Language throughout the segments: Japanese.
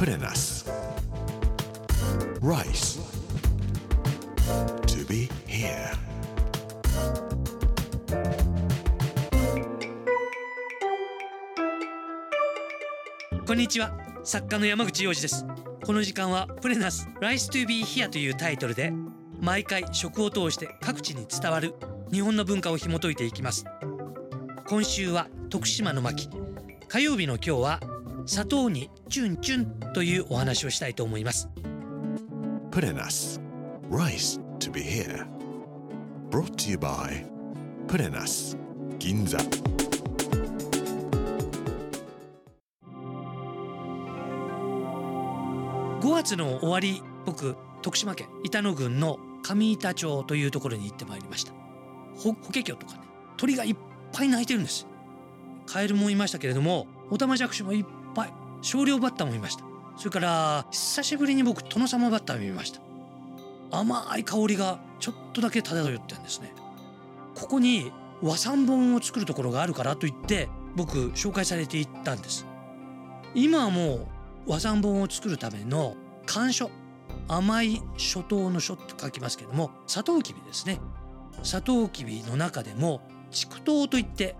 Put in us. Rice. To be here. こんにちは作家の山口洋二ですこの時間はプレナス Rice to be here というタイトルで毎回食を通して各地に伝わる日本の文化を紐解いていきます今週は徳島の巻火曜日の今日は砂糖にチュンチュンというお話をしたいと思います us. Rice to be here. Brought to you by Put in us. Ginza. 5月の終わり僕徳島県板野郡の上板町というところに行ってまいりましたほ法華経とかね鳥がいっぱい鳴いてるんですカエルもいましたけれどもオタマジャクシもいっぱい少量バッターもいました。それから久しぶりに僕トノサマバッタを見ました。甘い香りがちょっとだけ漂ってんですね。ここに和三本を作るところがあるからと言って僕紹介されていったんです。今はもう和三本を作るための甘書。甘い初糖の書と書きますけれどもサトウキビですね。サトウキビの中でも畜糖といって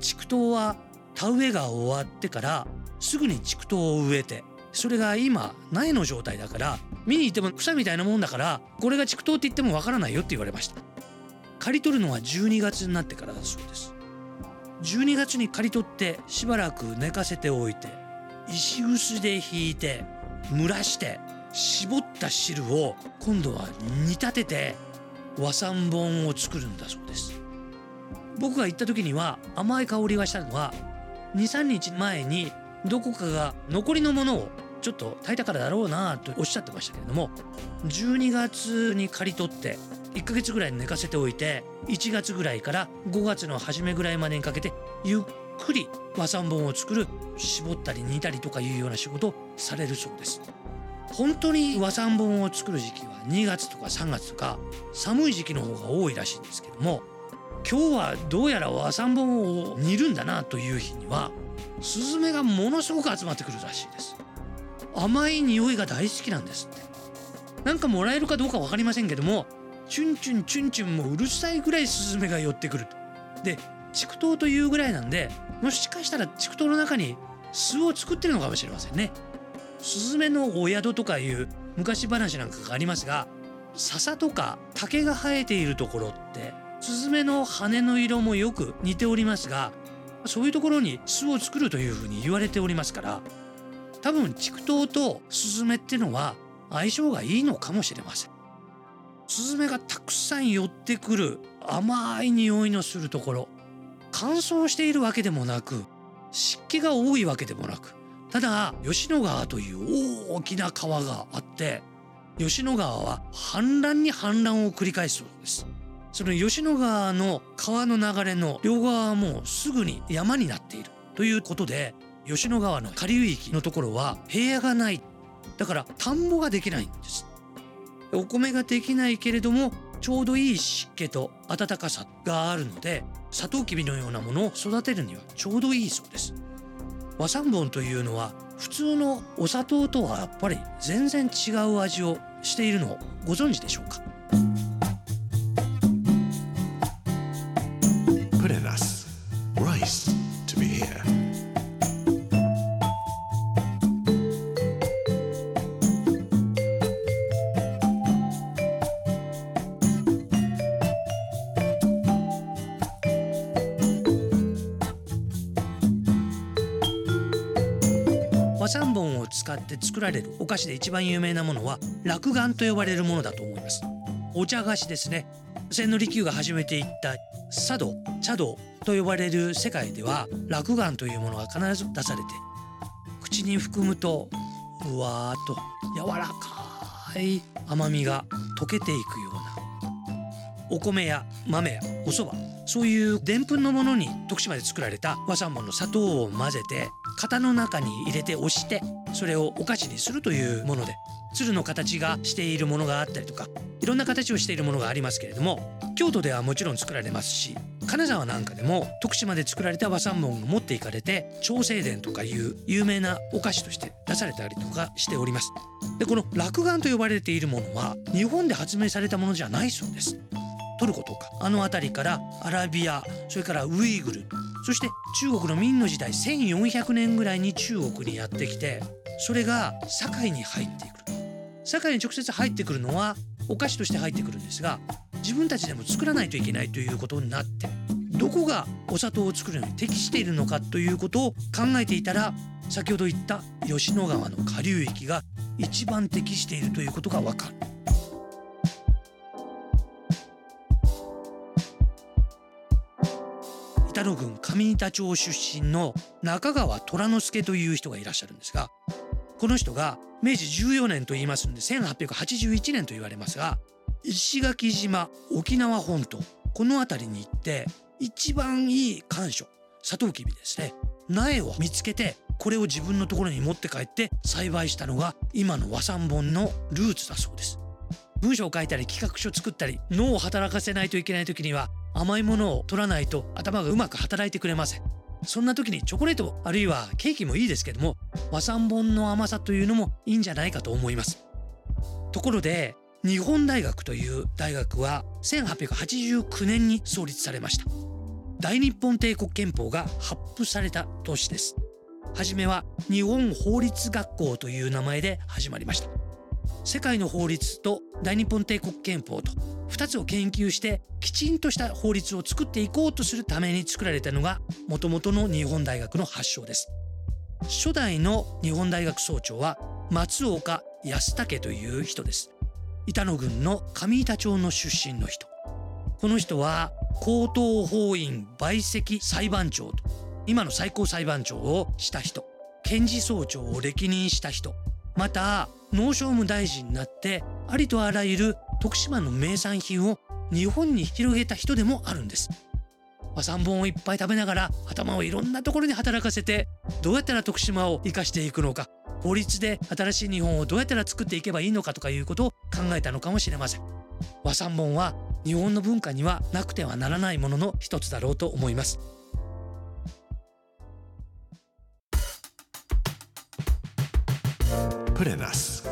畜糖は田植えが終わってからすぐに畜糖を植えてそれが今苗の状態だから見に行っても草みたいなもんだからこれが畜糖って言ってもわからないよって言われました。刈り取るのは12月になってからだそうです。12月に刈り取ってしばらく寝かせておいて石臼でひいて蒸らして絞った汁を今度は煮立てて和三本を作るんだそうです。僕が行った時には甘い香りがしたのは23日前にどこかが残りのものをちょっと炊いたからだろうなとおっしゃってましたけれども12月に刈り取って1ヶ月ぐらい寝かせておいて1月ぐらいから5月の初めぐらいまでにかけてゆっくり和三本を作る絞ったり煮たりとかいうような仕事をされるそうです。本当に和三本を作る時期は2月とか3月とか寒い時期の方が多いらしいんですけども今日はどうやら和三本を煮るんだなという日にはスズメがものすごく集まってくるらしいです。甘い匂いが大好きなんですって。なんかもらえるかどうか分かりませんけどもチュンチュンチュンチュンもうるさいぐらいスズメが寄ってくると。で畜糖というぐらいなんでもしかしたら畜糖の中に巣を作ってるのかもしれませんね。スズメのお宿とかいう昔話なんかがありますが笹とか竹が生えているところってスズメの羽の色もよく似ておりますがそういうところに巣を作るというふうに言われておりますから多分畜糖とスズメってのは相性がいいのかもしれません。スズメがたくさん寄ってくる甘い匂いのするところ乾燥しているわけでもなく湿気が多いわけでもなくただ吉野川という大きな川があって吉野川は氾濫に氾濫を繰り返すそうです。その吉野川の川の流れの両側はもうすぐに山になっているということで吉野川の下流域のところは平野がない。だから田んぼができないんです。お米ができないけれどもちょうどいい湿気と暖かさがあるのでサトウキビのようなものを育てるにはちょうどいいそうです。和三盆というのは普通のお砂糖とはやっぱり全然違う味をしているのをご存知でしょうか？和三盆を使って作られるお菓子で一番有名なものは落雁と呼ばれるものだと思います。お茶菓子ですね。千利休が始めていった茶道茶道と呼ばれる世界では落雁というものが必ず出されて口に含むとうわーっと柔らかい甘みが溶けていくような。お米や豆やお蕎麦そういうでんぷんのものに徳島で作られた和三盆の砂糖を混ぜて型の中に入れて押してそれをお菓子にするというもので鶴の形がしているものがあったりとかいろんな形をしているものがありますけれども京都ではもちろん作られますし金沢なんかでも徳島で作られた和三盆が持っていかれて長生殿とかいう有名なお菓子として出されたりとかしております。でこの落雁と呼ばれているものは日本で発明されたものじゃないそうです。トルコとかあの辺りからアラビアそれからウイグルそして中国の明の時代1400年ぐらいに中国にやってきてそれが堺に入ってくる堺に直接入ってくるのはお菓子として入ってくるんですが自分たちでも作らないといけないということになってどこがお砂糖を作るのに適しているのかということを考えていたら先ほど言った吉野川の下流域が一番適しているということがわかる。野郡上板町出身の中川虎之助という人がいらっしゃるんですがこの人が明治14年と言いますので1881年と言われますが石垣島沖縄本島この辺りに行って一番いい甘蔗サトウキビですね苗を見つけてこれを自分のところに持って帰って栽培したのが今の和三盆のルーツだそうです。文章を書いたり企画書作ったり脳を働かせないといけない時には甘いものを取らないと頭がうまく働いてくれません。そんな時にチョコレートあるいはケーキもいいですけども和三盆の甘さというのもいいんじゃないかと思います。ところで日本大学という大学は1889年に創立されました。大日本帝国憲法が発布された年です。初めは日本法律学校という名前で始まりました。世界の法律と大日本帝国憲法と2つを研究してきちんとした法律を作っていこうとするために作られたのがもともとの日本大学の発祥です。初代の日本大学総長は松岡康武という人です。板野郡の上板町の出身の人。この人は高等法院陪席裁判長と今の最高裁判長をした人。検事総長を歴任した人。また農商務大臣になってありとあらゆる徳島の名産品を日本に広げた人でもあるんです和三本をいっぱい食べながら頭をいろんなところに働かせてどうやったら徳島を生かしていくのか法律で新しい日本をどうやったら作っていけばいいのかとかいうことを考えたのかもしれません和三本は日本の文化にはなくてはならないものの一つだろうと思います Put in us.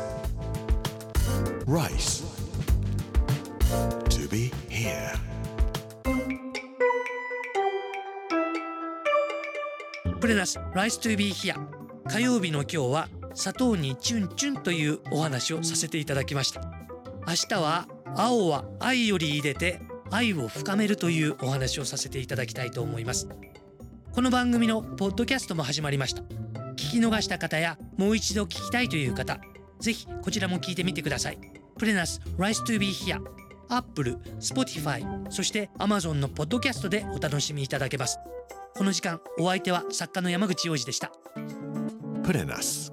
Rice. Be here. プレナス Rice to be here. 火曜日の今日は砂糖にチュンチュンというお話をさせていただきました。明日は青は愛より入れて愛を深めるというお話をさせていただきたいと思います。この番組のポッドキャストも始まりました。聞き逃した方やもう一度聞きたいという方ぜひこちらも聞いてみてください。プレナス Rice to be here. Apple、Spotify、そしてアマゾンのポッドキャストでお楽しみいただけます。この時間、お相手は作家の山口洋二でした。プレナス、